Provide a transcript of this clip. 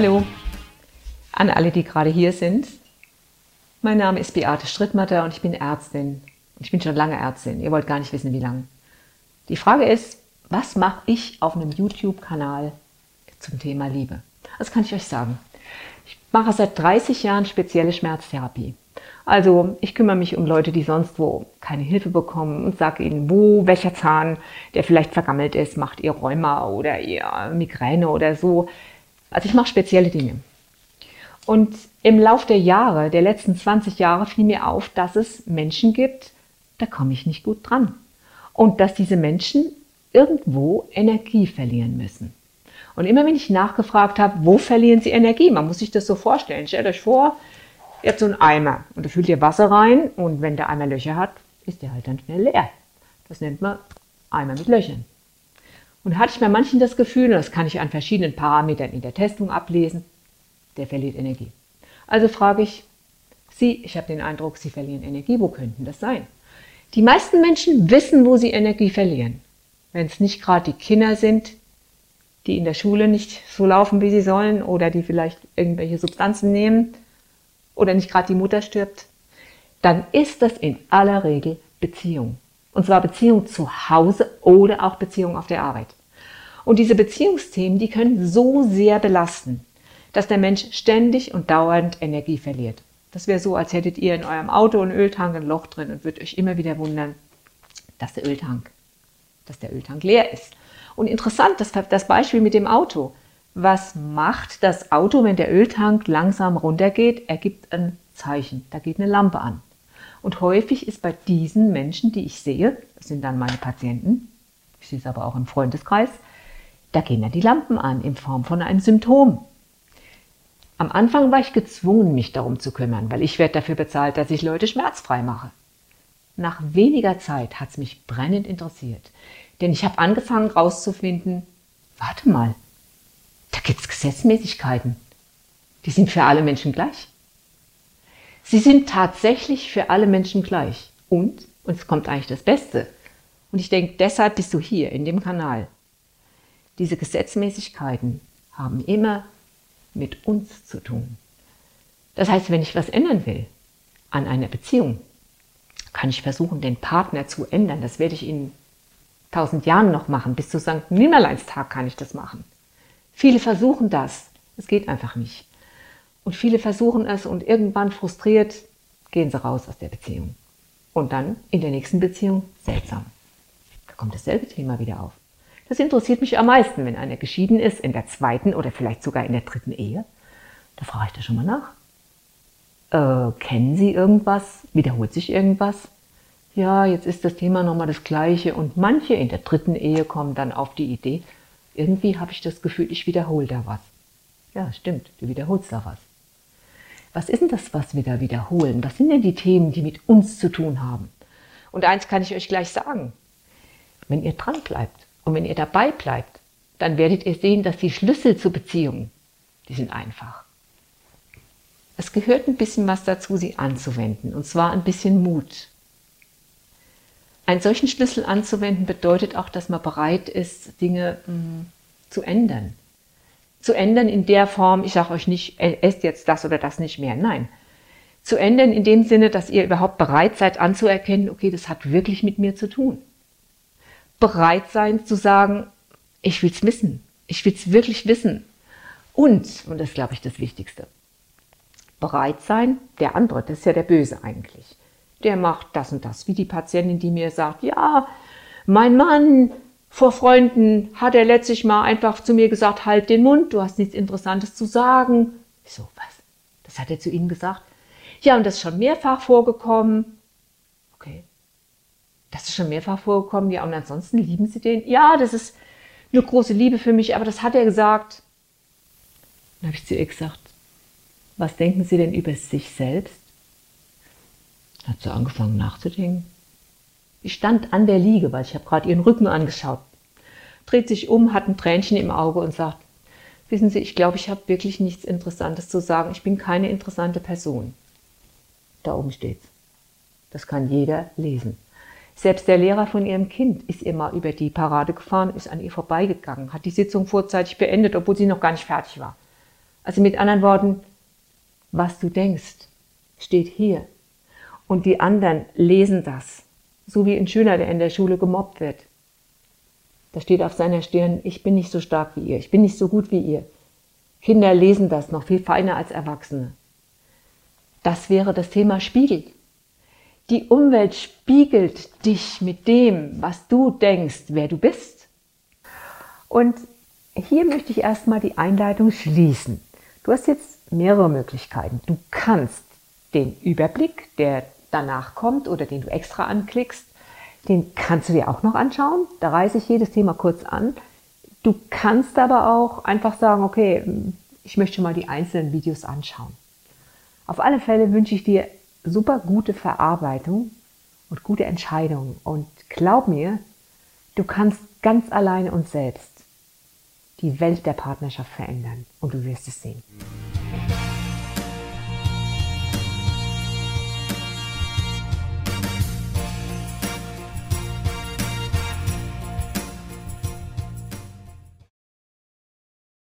Hallo an alle, die gerade hier sind. Mein Name ist Beate Strittmatter und ich bin Ärztin. Ich bin schon lange Ärztin. Ihr wollt gar nicht wissen, wie lange. Die Frage ist, was mache ich auf einem YouTube-Kanal zum Thema Liebe? Das kann ich euch sagen. Ich mache seit 30 Jahren spezielle Schmerztherapie. Also ich kümmere mich um Leute, die sonst wo keine Hilfe bekommen und sage ihnen, wo welcher Zahn, der vielleicht vergammelt ist, macht ihr Rheuma oder ihr Migräne oder so. Also ich mache spezielle Dinge. Und im Lauf der Jahre, der letzten 20 Jahre, fiel mir auf, dass es Menschen gibt, da komme ich nicht gut dran. Und dass diese Menschen irgendwo Energie verlieren müssen. Und immer wenn ich nachgefragt habe, wo verlieren sie Energie? Man muss sich das so vorstellen. Stellt euch vor, ihr habt so einen Eimer und da füllt ihr Wasser rein und wenn der Eimer Löcher hat, ist der halt dann schnell leer. Das nennt man Eimer mit Löchern. Und hatte ich bei manchen das Gefühl, und das kann ich an verschiedenen Parametern in der Testung ablesen, der verliert Energie. Also frage ich Sie, ich habe den Eindruck, Sie verlieren Energie. Wo könnten das sein? Die meisten Menschen wissen, wo sie Energie verlieren. Wenn es nicht gerade die Kinder sind, die in der Schule nicht so laufen, wie sie sollen, oder die vielleicht irgendwelche Substanzen nehmen, oder nicht gerade die Mutter stirbt, dann ist das in aller Regel Beziehung. Und zwar Beziehung zu Hause oder auch Beziehung auf der Arbeit. Und diese Beziehungsthemen, die können so sehr belasten, dass der Mensch ständig und dauernd Energie verliert. Das wäre so, als hättet ihr in eurem Auto einen Öltank ein Loch drin und würdet euch immer wieder wundern, dass der Öltank, dass der Öltank leer ist. Und interessant, das, das Beispiel mit dem Auto. Was macht das Auto, wenn der Öltank langsam runtergeht? Er gibt ein Zeichen, da geht eine Lampe an. Und häufig ist bei diesen Menschen, die ich sehe, das sind dann meine Patienten, ich sehe es aber auch im Freundeskreis, da gehen dann die Lampen an in Form von einem Symptom. Am Anfang war ich gezwungen, mich darum zu kümmern, weil ich werde dafür bezahlt, dass ich Leute schmerzfrei mache. Nach weniger Zeit hat es mich brennend interessiert, denn ich habe angefangen herauszufinden, warte mal, da gibt es Gesetzmäßigkeiten. Die sind für alle Menschen gleich. Sie sind tatsächlich für alle Menschen gleich. Und, und es kommt eigentlich das Beste, und ich denke, deshalb bist du hier in dem Kanal. Diese Gesetzmäßigkeiten haben immer mit uns zu tun. Das heißt, wenn ich was ändern will an einer Beziehung, kann ich versuchen, den Partner zu ändern. Das werde ich in tausend Jahren noch machen. Bis zu St. Nimmerleinstag kann ich das machen. Viele versuchen das. Es geht einfach nicht. Und viele versuchen es und irgendwann frustriert gehen sie raus aus der Beziehung. Und dann in der nächsten Beziehung seltsam. Da kommt dasselbe Thema wieder auf. Das interessiert mich am meisten, wenn einer geschieden ist, in der zweiten oder vielleicht sogar in der dritten Ehe. Da frage ich da schon mal nach. Äh, kennen Sie irgendwas? Wiederholt sich irgendwas? Ja, jetzt ist das Thema nochmal das gleiche und manche in der dritten Ehe kommen dann auf die Idee, irgendwie habe ich das Gefühl, ich wiederhole da was. Ja, stimmt, du wiederholst da was. Was ist denn das, was wir da wiederholen? Was sind denn die Themen, die mit uns zu tun haben? Und eins kann ich euch gleich sagen. Wenn ihr dran bleibt und wenn ihr dabei bleibt, dann werdet ihr sehen, dass die Schlüssel zur Beziehung, die sind einfach. Es gehört ein bisschen was dazu, sie anzuwenden, und zwar ein bisschen Mut. Einen solchen Schlüssel anzuwenden bedeutet auch, dass man bereit ist, Dinge mh, hm, zu ändern. Zu ändern in der Form, ich sage euch nicht, esst jetzt das oder das nicht mehr. Nein. Zu ändern in dem Sinne, dass ihr überhaupt bereit seid anzuerkennen, okay, das hat wirklich mit mir zu tun bereit sein zu sagen, ich will es wissen. Ich will es wirklich wissen. Und, und das ist, glaube ich, das Wichtigste, bereit sein, der andere, das ist ja der Böse eigentlich. Der macht das und das, wie die Patientin, die mir sagt, ja, mein Mann vor Freunden hat er letztlich mal einfach zu mir gesagt, halt den Mund, du hast nichts Interessantes zu sagen. Ich so, was? Das hat er zu Ihnen gesagt? Ja, und das ist schon mehrfach vorgekommen. Das ist schon mehrfach vorgekommen. Ja, und ansonsten lieben Sie den? Ja, das ist eine große Liebe für mich, aber das hat er gesagt. Dann habe ich zu ihr gesagt, was denken Sie denn über sich selbst? Hat sie angefangen nachzudenken. Ich stand an der Liege, weil ich habe gerade ihren Rücken angeschaut. Dreht sich um, hat ein Tränchen im Auge und sagt, wissen Sie, ich glaube, ich habe wirklich nichts Interessantes zu sagen. Ich bin keine interessante Person. Da oben steht's. Das kann jeder lesen. Selbst der Lehrer von ihrem Kind ist mal über die Parade gefahren, ist an ihr vorbeigegangen, hat die Sitzung vorzeitig beendet, obwohl sie noch gar nicht fertig war. Also mit anderen Worten, was du denkst, steht hier. Und die anderen lesen das. So wie ein Schüler, der in der Schule gemobbt wird. Da steht auf seiner Stirn, ich bin nicht so stark wie ihr, ich bin nicht so gut wie ihr. Kinder lesen das noch viel feiner als Erwachsene. Das wäre das Thema Spiegel. Die Umwelt spiegelt dich mit dem, was du denkst, wer du bist. Und hier möchte ich erstmal die Einleitung schließen. Du hast jetzt mehrere Möglichkeiten. Du kannst den Überblick, der danach kommt oder den du extra anklickst, den kannst du dir auch noch anschauen. Da reiße ich jedes Thema kurz an. Du kannst aber auch einfach sagen, okay, ich möchte mal die einzelnen Videos anschauen. Auf alle Fälle wünsche ich dir super gute Verarbeitung und gute Entscheidungen. Und glaub mir, du kannst ganz alleine und selbst die Welt der Partnerschaft verändern. Und du wirst es sehen.